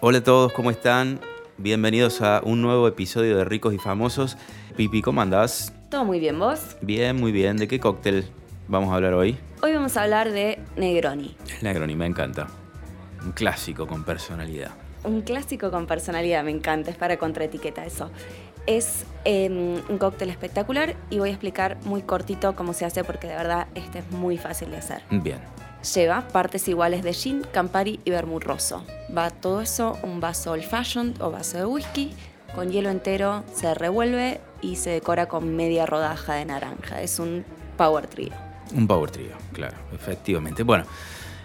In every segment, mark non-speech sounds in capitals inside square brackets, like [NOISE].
Hola a todos, ¿cómo están? Bienvenidos a un nuevo episodio de Ricos y Famosos. Pipi, ¿cómo andás? Todo muy bien, ¿vos? Bien, muy bien. ¿De qué cóctel vamos a hablar hoy? Hoy vamos a hablar de Negroni. El Negroni, me encanta. Un clásico con personalidad. Un clásico con personalidad, me encanta, es para contraetiqueta eso. Es em, un cóctel espectacular y voy a explicar muy cortito cómo se hace porque de verdad este es muy fácil de hacer. Bien. Lleva partes iguales de gin, Campari y vermut rosso. Va todo eso un vaso old fashioned o vaso de whisky. Con hielo entero se revuelve y se decora con media rodaja de naranja. Es un power trio. Un power trio, claro, efectivamente. Bueno,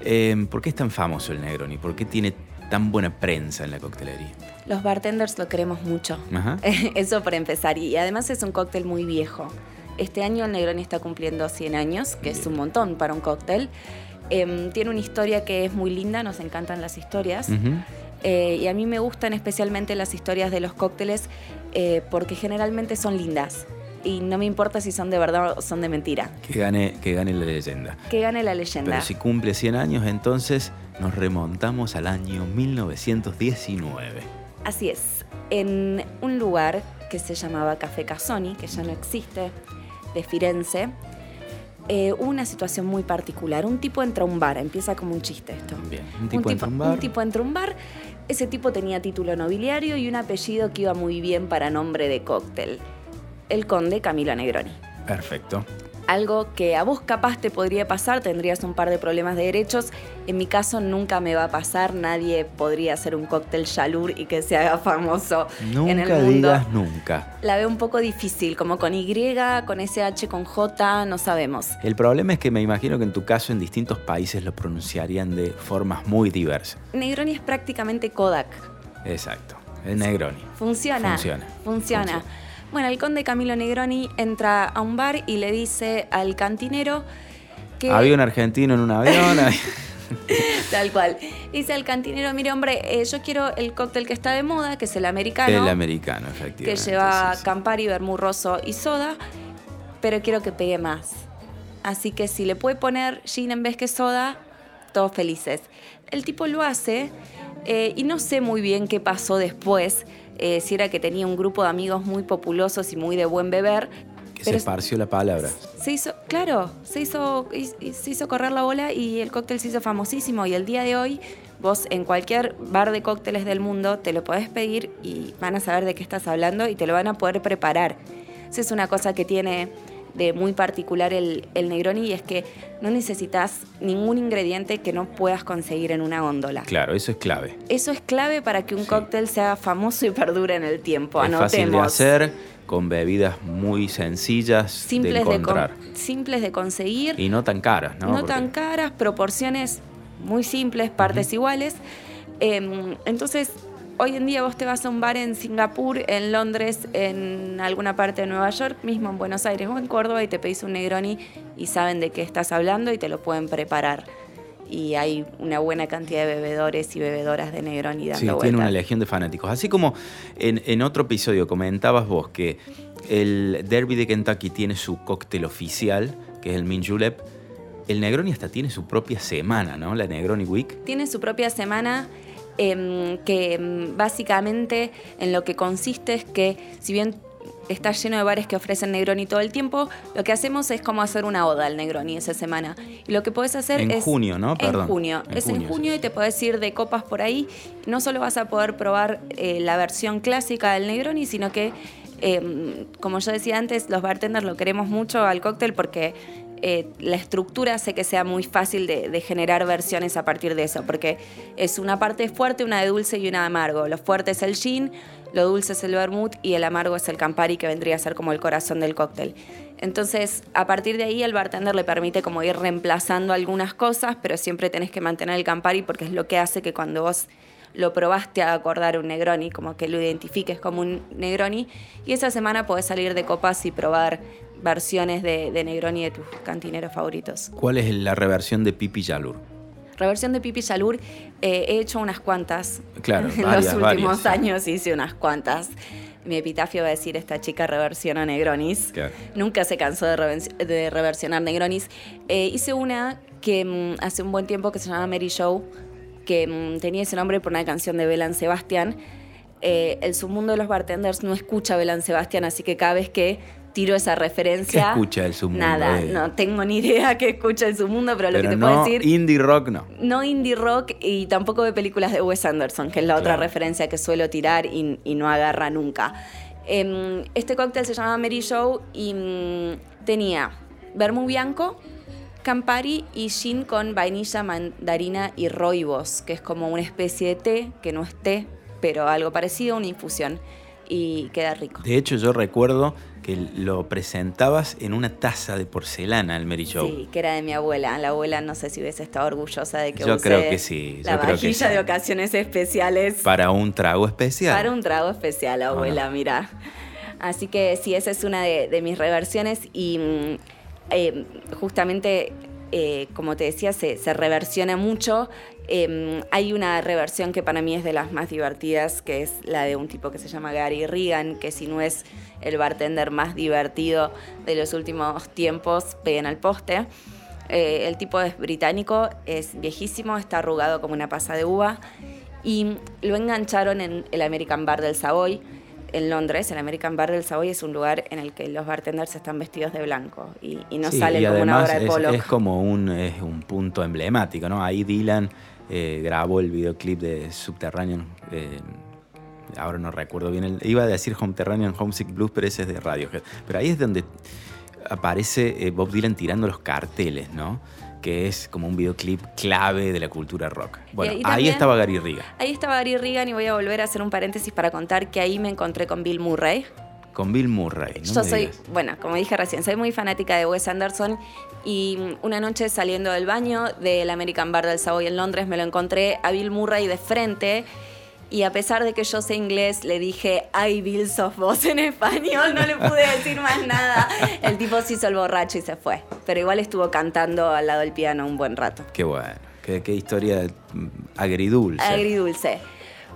em, ¿por qué es tan famoso el Negroni? ¿Por qué tiene tan buena prensa en la coctelería? Los bartenders lo queremos mucho. Ajá. [LAUGHS] Eso por empezar. Y además es un cóctel muy viejo. Este año el Negroni está cumpliendo 100 años, que es un montón para un cóctel. Em, tiene una historia que es muy linda, nos encantan las historias. Eh, y a mí me gustan especialmente las historias de los cócteles eh, porque generalmente son lindas. Y no me importa si son de verdad o son de mentira. Que gane, que gane la leyenda. Que gane la leyenda. Pero si cumple 100 años, entonces nos remontamos al año 1919. Así es. En un lugar que se llamaba Café Casoni, que ya no existe, de Firenze, eh, una situación muy particular. Un tipo entra a un bar, empieza como un chiste esto. Bien, un tipo entra a un bar. un tipo entra a un bar. Ese tipo tenía título nobiliario y un apellido que iba muy bien para nombre de cóctel. El conde Camilo Negroni. Perfecto. Algo que a vos capaz te podría pasar, tendrías un par de problemas de derechos. En mi caso nunca me va a pasar, nadie podría hacer un cóctel Yalur y que se haga famoso Nunca en el mundo. digas nunca. La veo un poco difícil, como con Y, con SH, con J, no sabemos. El problema es que me imagino que en tu caso en distintos países lo pronunciarían de formas muy diversas. Negroni es prácticamente Kodak. Exacto. El Negroni. Funciona. Funciona. Funciona. Funciona. Bueno, el conde Camilo Negroni entra a un bar y le dice al cantinero que... Había un argentino en un avión. [LAUGHS] Tal cual. Dice al cantinero, mire hombre, eh, yo quiero el cóctel que está de moda, que es el americano. El americano, que efectivamente. lleva sí, sí. Campari, vermut rosso y soda, pero quiero que pegue más. Así que si le puede poner gin en vez que soda, todos felices. El tipo lo hace eh, y no sé muy bien qué pasó después, eh, si era que tenía un grupo de amigos muy populosos y muy de buen beber. Que se esparció la palabra. se hizo, claro, se hizo, se hizo correr la bola y el cóctel se hizo famosísimo. Y el día de hoy, vos en cualquier bar de cócteles del mundo te lo podés pedir y van a saber de qué estás hablando y te lo van a poder preparar. Esa es una cosa que tiene de muy particular el, el Negroni y es que no necesitas ningún ingrediente que no puedas conseguir en una góndola. Claro, eso es clave. Eso es clave para que un Sí. cóctel sea famoso y perdure en el tiempo. es fácil de Anotemos. hacer, con bebidas muy sencillas simples de, con- encontrar. simples de conseguir. y no tan caras, ¿no? no, Porque- tan caras, proporciones muy simples, partes iguales. Eh, entonces, hoy en día vos te vas a un bar en Singapur, en Londres, en alguna parte de Nueva York, mismo en Buenos Aires o en Córdoba y te pedís un Negroni y saben de qué estás hablando y te lo pueden preparar. Y hay una buena cantidad de bebedores y bebedoras de Negroni dando Sí, vuelta. tiene una legión de fanáticos. Así como en, en otro episodio comentabas vos que el Derby de Kentucky tiene su cóctel oficial, que es el Mint Julep, el Negroni hasta tiene su propia semana, ¿no? La Negroni Week. Tiene su propia semana em, que em, básicamente en lo que consiste es que si bien está lleno de bares que ofrecen Negroni todo el tiempo, lo que hacemos es como hacer una oda al Negroni esa semana. Y lo que podés hacer En es... junio, ¿no? Perdón. En junio. En es junio, en junio sí. y te podés ir de copas por ahí. No solo vas a poder probar eh, la versión clásica del Negroni, sino que, em, como yo decía antes, los bartenders lo queremos mucho al cóctel porque eh, la estructura hace que sea muy fácil de, generar versiones a partir de eso, porque es una parte fuerte, una de dulce y una de amargo. Lo fuerte es el gin, lo dulce es el vermouth y el amargo es el campari, que vendría a ser como el corazón del cóctel. Entonces, a partir de ahí, el bartender le permite como ir reemplazando algunas cosas, pero siempre tenés que mantener el Campari porque es lo que hace que cuando vos lo probaste a acordar un Negroni, como que lo identifiques como un Negroni. Y esa semana podés salir de copas y probar versiones de, de Negroni de tus cantineros favoritos. ¿Cuál es la reversión de Pipi Yalur? Reversión de Pipi Yalur, eh, he hecho unas cuantas. Claro, [LAUGHS] en varias, los últimos años hice unas cuantas. Mi epitafio va a decir, esta chica reversiona Negronis. Claro. Nunca se cansó de, reven- de reversionar Negronis. Eh, hice una que mm, hace un buen tiempo que se llama Mary Show, que mm, tenía ese nombre por una canción de Belan Sebastián. Eh, el submundo de los bartenders no escucha a Belan Sebastián, así que cada vez que tiro esa referencia. ¿Qué escucha el submundo? Nada, Eh, no tengo ni idea qué escucha el submundo, pero, lo Pero que te no, puedo decir. indie rock no. No indie rock y tampoco de películas de Wes Anderson, que es la otra referencia que suelo tirar y, y no agarra nunca. Em, este cóctel se llamaba Mary Show y mm, tenía vermú bianco, Campari y gin con vainilla, mandarina y roibos, que es como una especie de té, que no es té, pero algo parecido, una infusión. Y queda rico. De hecho, yo recuerdo que lo presentabas en una taza de porcelana el Mary Show. Sí, que era de mi abuela. La abuela no sé si hubiese estado orgullosa de que Yo use creo que sí, yo La creo que vajilla sí. de ocasiones especiales Para un trago especial. Para un trago especial, abuela, mira. Así que sí, esa es una de, de mis reversiones y mm, eh, justamente, eh, como te decía, se, se reversiona mucho. Eh, hay una reversión que para mí es de las más divertidas, que es la de un tipo que se llama Gary Regan, que si no es el bartender más divertido de los últimos tiempos, peguen al poste. Eh, el tipo es británico, es viejísimo, está arrugado como una pasa de uva y lo engancharon en el American Bar del Savoy en Londres. El American Bar del Savoy es un lugar en el que los bartenders están vestidos de blanco y, y no Sí, salen y como una obra de es- Pollock. Es, como un, es un punto emblemático, ¿no? Ahí Dylan eh, grabó el videoclip de Subterranean. eh, ahora no recuerdo bien. El, iba a decir Subterranean Homesick Blues, pero ese es de Radiohead. Pero ahí es donde aparece eh, Bob Dylan tirando los carteles, ¿no? Que es como un videoclip clave de la cultura rock. Bueno, ahí estaba Gary Riga, Ahí estaba Gary Regan y voy a volver a hacer un paréntesis para contar que ahí me encontré con Bill Murray. Con Bill Murray. no Yo soy, digas. bueno, como dije recién, soy muy fanática de Wes Anderson y una noche saliendo del baño del American Bar del Savoy en Londres me lo encontré a Bill Murray de frente y a pesar de que yo sé inglés le dije, ay Bill, sos vos en español, no le pude decir más nada. El tipo se hizo el borracho y se fue, pero igual estuvo cantando al lado del piano un buen rato. Qué bueno. Qué, qué historia mm, agridulce. Agridulce.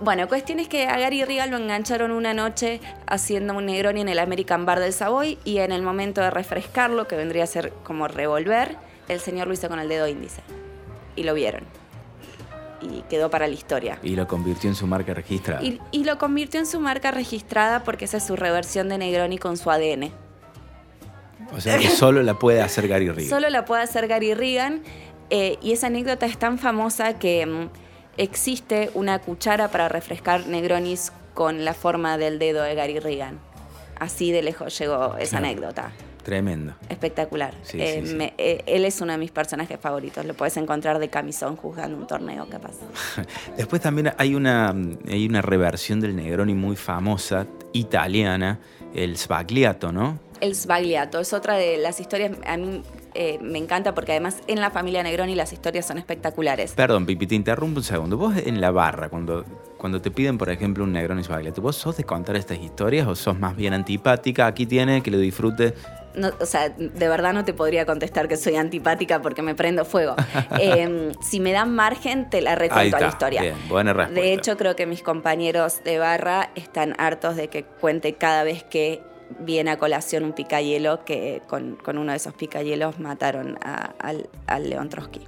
Bueno, cuestión es que a Gary Regal lo engancharon una noche haciendo un Negroni en el American Bar del Savoy y en el momento de refrescarlo, que vendría a ser como revolver, el señor lo hizo con el dedo índice. Y lo vieron. Y quedó para la historia. y lo convirtió en su marca registrada. Y, y lo convirtió en su marca registrada porque esa es su reversión de Negroni con su ADN. O sea que solo la puede hacer Gary Riga. Solo la puede hacer Gary Regan. eh, y esa anécdota es tan famosa que mm, existe una cuchara para refrescar Negronis con la forma del dedo de Gary Regan. Así de lejos llegó esa anécdota. Tremendo. Espectacular. Sí, Eh, sí, sí. me- eh, él es uno de mis personajes favoritos. Lo puedes encontrar de camisón juzgando un torneo, capaz. [LAUGHS] Después también hay una, hay una reversión del Negroni muy famosa, italiana, el Sbagliato, ¿no? El Sbagliato es otra de las historias. A mí eh, me encanta porque además en la familia Negroni las historias son espectaculares. Perdón, Pipi, te interrumpo un segundo. Vos en la barra, cuando, cuando te piden, por ejemplo, un Negroni Sbagliato, ¿vos sos de contar estas historias o sos más bien antipática? Aquí tiene, que lo disfrute. No, o sea, de verdad no te podría contestar que soy antipática porque me prendo fuego. [LAUGHS] Eh, si me dan margen, te la recuento está. la historia. Bien, buena respuesta. De hecho, creo que mis compañeros de barra están hartos de que cuente cada vez que viene a colación un picayelo que con, con uno de esos picayelos mataron a- al, al León Trotsky.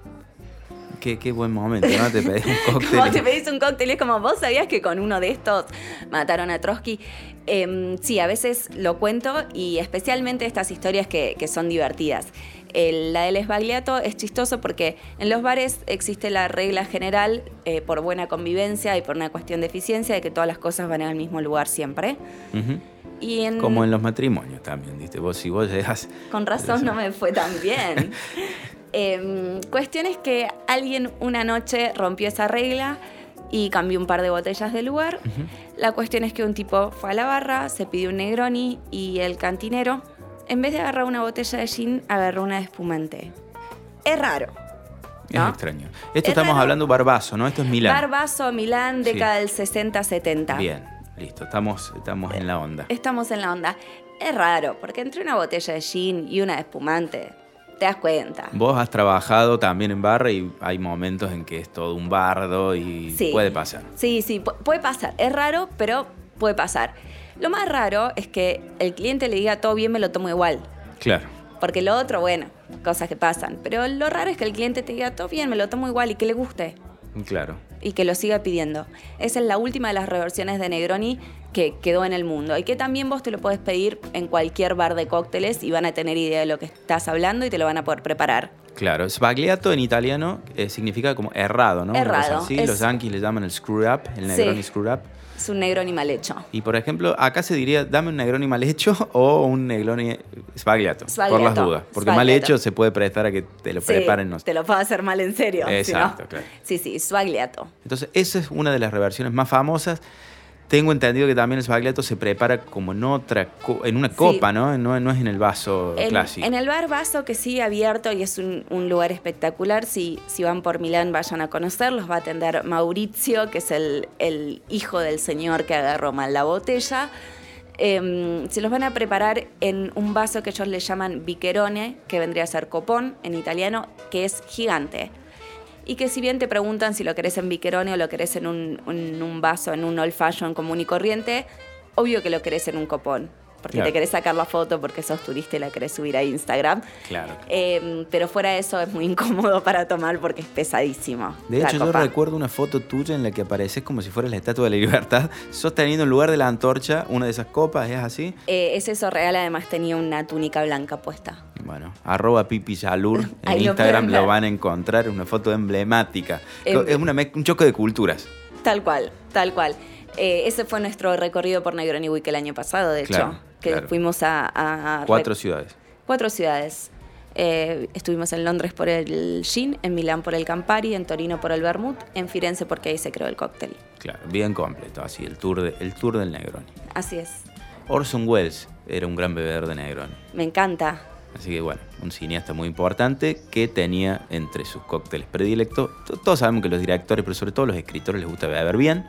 Qué, qué buen momento, ¿no? Te pedís un [LAUGHS] cóctel. Vos te pedís un cóctel es como, ¿vos sabías que con uno de estos mataron a Trotsky? Em, sí, a veces lo cuento y especialmente estas historias que, que son divertidas. El- la del esbagliato es chistoso porque en los bares existe la regla general, eh, por buena convivencia y por una cuestión de eficiencia, de que todas las cosas van al mismo lugar siempre. Ujú. Y en, Como en los matrimonios también, ¿viste? Vos, si vos llegas. Con razón no me fue tan bien. [LAUGHS] Em, cuestión es que alguien una noche rompió esa regla y cambió un par de botellas de lugar. La cuestión es que un tipo fue a la barra, se pidió un Negroni y el cantinero, en vez de agarrar una botella de gin, agarró una de espumante. Es raro. ¿no? Es extraño. Esto Es estamos raro. hablando barbazo, ¿no? Esto es Milán. Barbazo, Milán, Sí. década del 60-70. Bien, listo. Estamos, estamos en la onda. Estamos en la onda. Es raro, porque entre una botella de gin y una de espumante, te das cuenta. Vos has trabajado también en barra y hay momentos en que es todo un bardo y Sí. puede pasar. Sí, sí, pu- puede pasar. Es raro, pero puede pasar. Lo más raro es que el cliente le diga todo bien, me lo tomo igual. Claro. Porque lo otro, bueno, cosas que pasan. Pero lo raro es que el cliente te diga todo bien, me lo tomo igual y que le guste. Claro. Y que lo siga pidiendo. Esa es la última de las reversiones de Negroni que quedó en el mundo y que también vos te lo podés pedir en cualquier bar de cócteles y van a tener idea de lo que estás hablando y te lo van a poder preparar. Claro, sbagliato en italiano eh, significa como errado, ¿no? Errado, es- Los yankees le llaman el screw up, el Sí. Negroni screw up. Es un Negroni mal hecho. Y por ejemplo, acá se diría, dame un Negroni mal hecho [LAUGHS] o un Negroni sbagliato, por Sbagliato, las dudas. Porque mal hecho se puede prestar a que te lo Sí, preparen. no. Te lo puedo hacer mal en serio. si no- Exacto, claro. Sí, sí, sbagliato. Entonces, esa es una de las reversiones más famosas. Tengo entendido que también el sbagliato se prepara como en otra, en una copa, ¿no? ¿no? No es en el vaso En, clásico. en el bar Vaso, que sigue abierto y es un, un lugar espectacular, si, si van por Milán vayan a conocerlos, va a atender Maurizio, que es el, el hijo del señor que agarró mal la botella. Em, se los van a preparar en un vaso que ellos le llaman bicherone, que vendría a ser copón en italiano, que es gigante. Y que si bien te preguntan si lo querés en bicherone o lo querés en un, un vaso, en un old fashion común y corriente, obvio que lo querés en un copón. Porque Claro. te querés sacar la foto porque sos turista y la querés subir a Instagram. Claro. Eh, pero fuera de eso es muy [LAUGHS] incómodo para tomar porque es pesadísimo. De hecho, yo recuerdo una foto tuya en la que apareces como si fueras la Estatua de la Libertad, sosteniendo en lugar de la antorcha una de esas copas, ¿es así? Eh, es eso real, además tenía una túnica blanca puesta. Bueno, arroba Pipi Yalur [LAUGHS] en Ahí Instagram lo van a encontrar, una foto emblemática. Em- es una un choque de culturas. Tal cual, tal cual. Eh, ese fue nuestro recorrido por Negroni Week el año pasado, de Claro, hecho. Que claro. fuimos a, a- a Cuatro ciudades. cuatro ciudades. Eh, estuvimos en Londres por el Gin, en Milán por el Campari, en Torino por el Vermouth, en Firenze porque ahí se creó el cóctel. Claro, bien completo, así, el tour, de- el tour del Negroni. Así es. Orson Welles era un gran bebedor de Negroni. Me encanta. Así que bueno, un cineasta muy importante que tenía entre sus cócteles predilectos. to- Todos sabemos que los directores, pero sobre todo los escritores les gusta beber bien.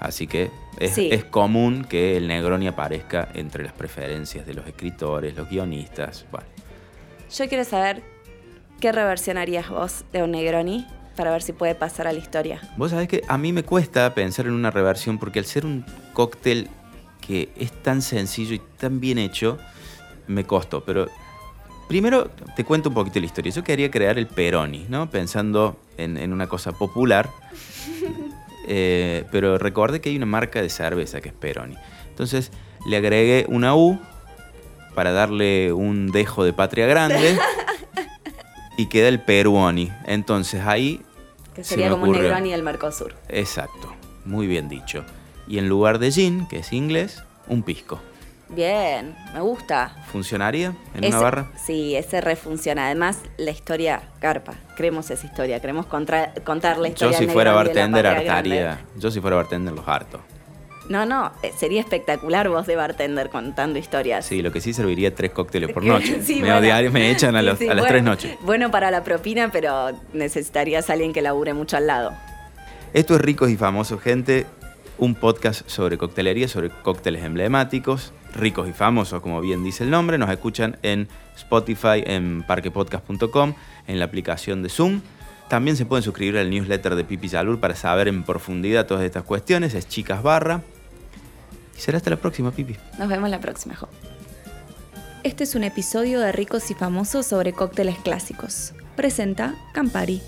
Así que es, Sí. es común que el Negroni aparezca entre las preferencias de los escritores, los guionistas. Bueno, Yo quiero saber qué reversión harías vos de un Negroni para ver si puede pasar a la historia. vos sabés que a mí me cuesta pensar en una reversión porque al ser un cóctel que es tan sencillo y tan bien hecho, me costó. Pero primero te cuento un poquito la historia. Yo quería crear el Peroni, ¿no? Pensando en, en una cosa popular. [LAUGHS] Eh, pero recordé que hay una marca de cerveza que es Peroni. Entonces le agregué una U para darle un dejo de patria grande [LAUGHS] y queda el Peruoni. Entonces ahí Que Se sería me como un. Negroni del Mercosur. Exacto, muy bien dicho. Y en lugar de gin, que es inglés, un pisco. Bien, me gusta. ¿Funcionaría en Ese- una barra? Sí, ese refunciona. Además, la historia, carpa. Creemos esa historia, queremos contra- contar la Yo historia. si del fuera bartender hartaría. grande. Yo si fuera bartender los harto. No, no, eh, sería espectacular vos de bartender contando historias. Sí, lo que sí serviría tres cócteles por [LAUGHS] noche. [LAUGHS] Sí, me, bueno. me echan a, Sí, los- sí, a las bueno, tres noches. Bueno para la propina, pero necesitarías a alguien que labure mucho al lado. Esto es Ricos y Famosos, gente. Un podcast sobre coctelería, sobre cócteles emblemáticos. Ricos y famosos, como bien dice el nombre. Nos escuchan en Spotify, en parquepodcast.com, en la aplicación de Zoom. También se pueden suscribir al newsletter de Pipi Salur para saber en profundidad todas estas cuestiones. Es Chicas Barra. Y será hasta la próxima, Pipi. Nos vemos la próxima, Jo. Este es un episodio de Ricos y Famosos sobre cócteles clásicos. Presenta Campari.